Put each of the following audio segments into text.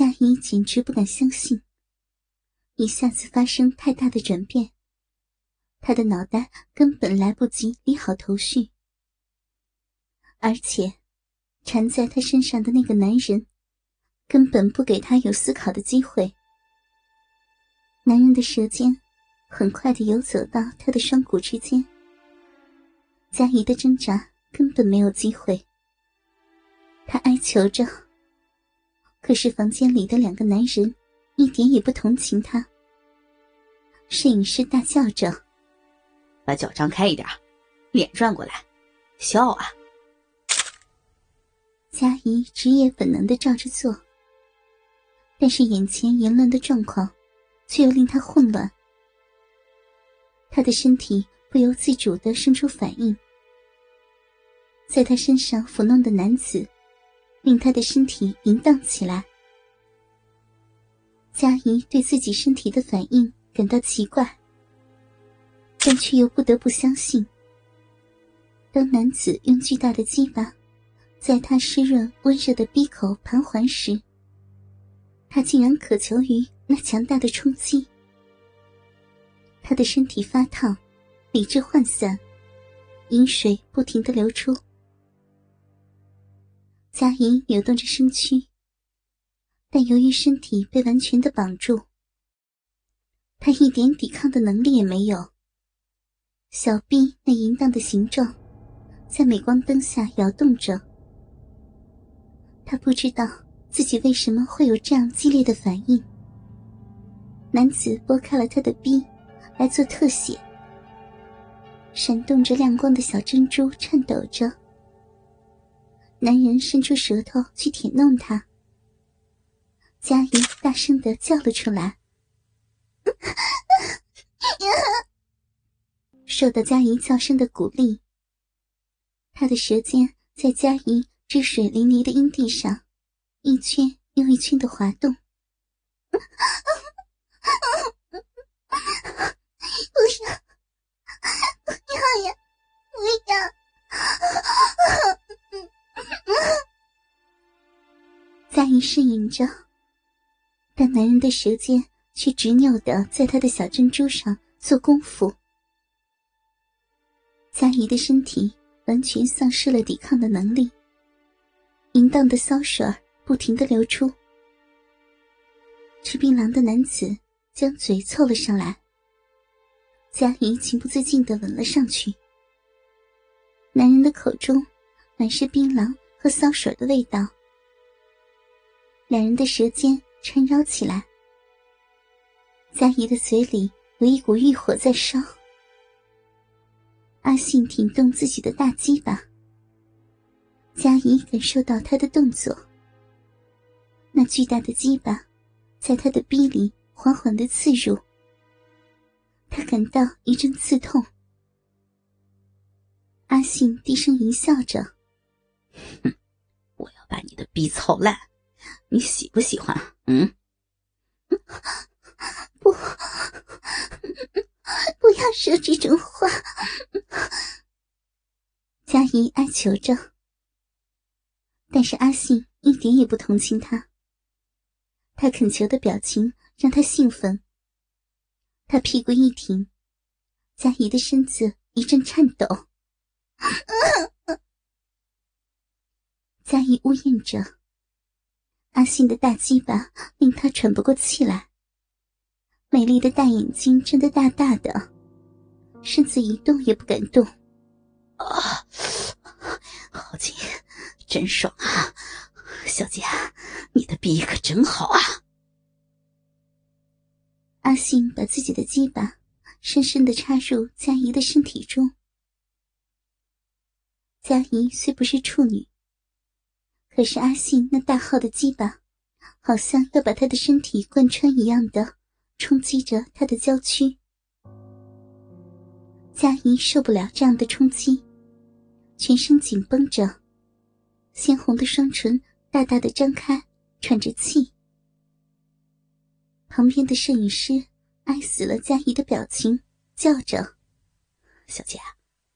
佳怡简直不敢相信，一下子发生太大的转变，她的脑袋根本来不及理好头绪，而且缠在她身上的那个男人根本不给她有思考的机会。男人的舌尖很快的游走到她的双骨之间，佳怡的挣扎根本没有机会，她哀求着。可是房间里的两个男人一点也不同情他。摄影师大叫着：“把脚张开一点，脸转过来，笑啊！”佳怡职业本能的照着做，但是眼前淫乱的状况却又令他混乱。他的身体不由自主的生出反应，在他身上抚弄的男子。令他的身体淫荡起来。佳怡对自己身体的反应感到奇怪，但却又不得不相信。当男子用巨大的鸡巴在他湿润温热的鼻口盘桓时，他竟然渴求于那强大的冲击。他的身体发烫，理智涣散，饮水不停的流出。佳怡扭动着身躯，但由于身体被完全的绑住，她一点抵抗的能力也没有。小臂那淫荡的形状，在镁光灯下摇动着。她不知道自己为什么会有这样激烈的反应。男子拨开了她的臂，来做特写。闪动着亮光的小珍珠颤抖着。男人伸出舌头去舔弄她，佳怡大声的叫了出来。受到佳怡叫声的鼓励，他的舌尖在佳怡汁水淋漓的阴蒂上一圈又一圈的滑动。佳怡呻吟着，但男人的舌尖却执拗的在她的小珍珠上做功夫。佳怡的身体完全丧失了抵抗的能力，淫荡的骚水不停的流出。吃槟榔的男子将嘴凑了上来，佳怡情不自禁的吻了上去。男人的口中。满是槟榔和骚水的味道，两人的舌尖缠绕起来。佳怡的嘴里有一股欲火在烧。阿信挺动自己的大鸡巴，佳怡感受到他的动作。那巨大的鸡巴在他的逼里缓缓的刺入，他感到一阵刺痛。阿信低声淫笑着。哼，我要把你的逼操烂，你喜不喜欢？嗯？不，不要说这种话。佳怡哀求着，但是阿信一点也不同情他。他恳求的表情让他兴奋。他屁股一挺，佳怡的身子一阵颤抖。佳怡呜咽着，阿信的大鸡巴令她喘不过气来。美丽的大眼睛睁得大大的，身子一动也不敢动。啊，好紧，真爽啊！小姐，你的逼可真好啊！阿信把自己的鸡巴深深的插入佳怡的身体中。佳怡虽不是处女。可是阿信那大号的鸡巴，好像要把他的身体贯穿一样的冲击着他的娇躯。佳怡受不了这样的冲击，全身紧绷着，鲜红的双唇大大的张开，喘着气。旁边的摄影师爱死了佳怡的表情，叫着：“小姐，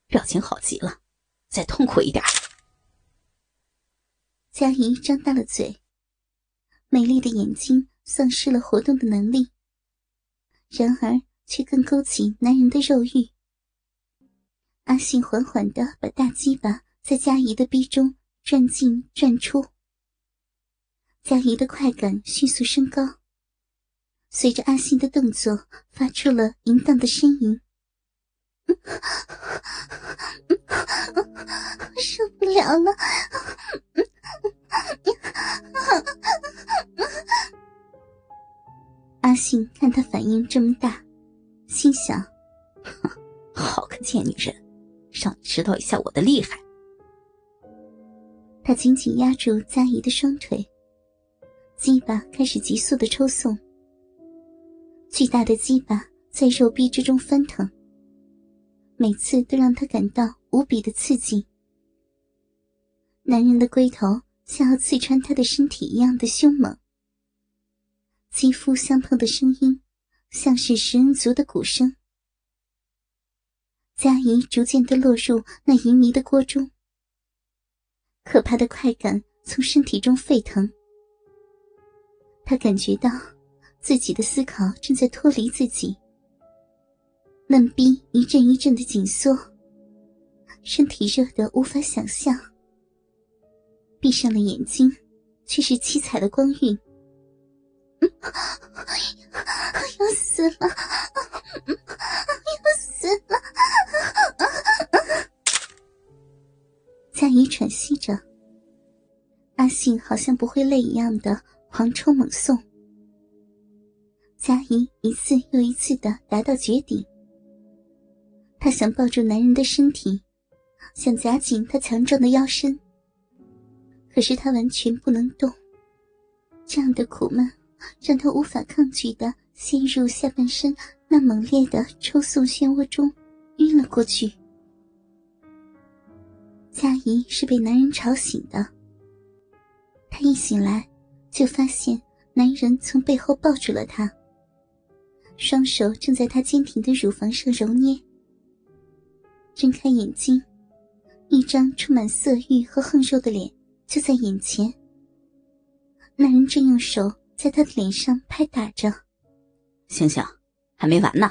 表情好极了，再痛苦一点。”佳怡张大了嘴，美丽的眼睛丧失了活动的能力，然而却更勾起男人的肉欲。阿信缓缓的把大鸡巴在佳怡的逼中转进转出，佳怡的快感迅速升高，随着阿信的动作发出了淫荡的呻吟。受不了了！音这么大，心想：哼好个贱女人，让你知道一下我的厉害。他紧紧压住佳怡的双腿，鸡巴开始急速的抽送，巨大的鸡巴在肉壁之中翻腾。每次都让他感到无比的刺激。男人的龟头像要刺穿他的身体一样的凶猛，肌肤相碰的声音像是食人族的鼓声。佳怡逐渐的落入那淫迷的锅中，可怕的快感从身体中沸腾。他感觉到自己的思考正在脱离自己。嫩逼一阵一阵的紧缩，身体热得无法想象。闭上了眼睛，却是七彩的光晕。死了！要死了！佳怡喘息着，阿信好像不会累一样的狂抽猛送。佳怡一次又一次的达到绝顶。她想抱住男人的身体，想夹紧他强壮的腰身。可是他完全不能动，这样的苦闷让他无法抗拒的陷入下半身那猛烈的抽送漩涡中，晕了过去。佳怡是被男人吵醒的，她一醒来就发现男人从背后抱住了她，双手正在她坚挺的乳房上揉捏。睁开眼睛，一张充满色欲和横肉的脸就在眼前。那人正用手在他的脸上拍打着。醒醒，还没完呢！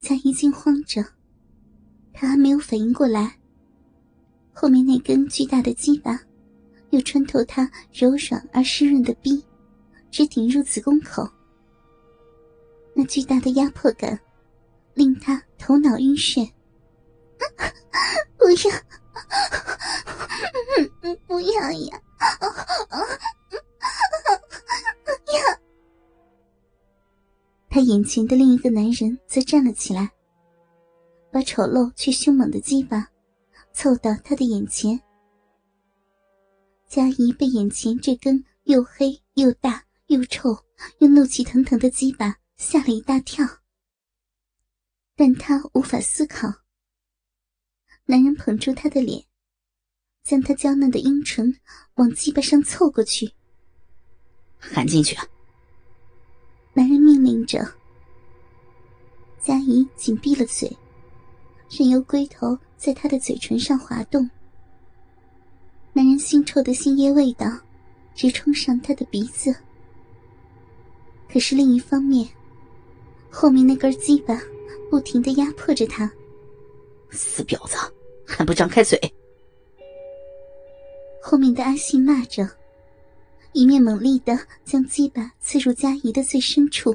佳怡惊慌着，他还没有反应过来，后面那根巨大的鸡巴又穿透他柔软而湿润的逼，直顶入子宫口。那巨大的压迫感。令他头脑晕眩。不要，不要呀！他眼前的另一个男人则站了起来，把丑陋却凶猛的鸡巴凑到他的眼前。佳怡被眼前这根又黑又大又臭又怒气腾腾的鸡巴吓了一大跳。但他无法思考。男人捧住她的脸，将她娇嫩的阴唇往鸡巴上凑过去，含进去。啊人命令着。佳怡紧闭了嘴，任由龟头在她的嘴唇上滑动。男人腥臭的腥液味道直冲上她的鼻子。可是另一方面，后面那根鸡巴。不停的压迫着他，死婊子，还不张开嘴！后面的阿信骂着，一面猛力的将鸡巴刺入佳怡的最深处。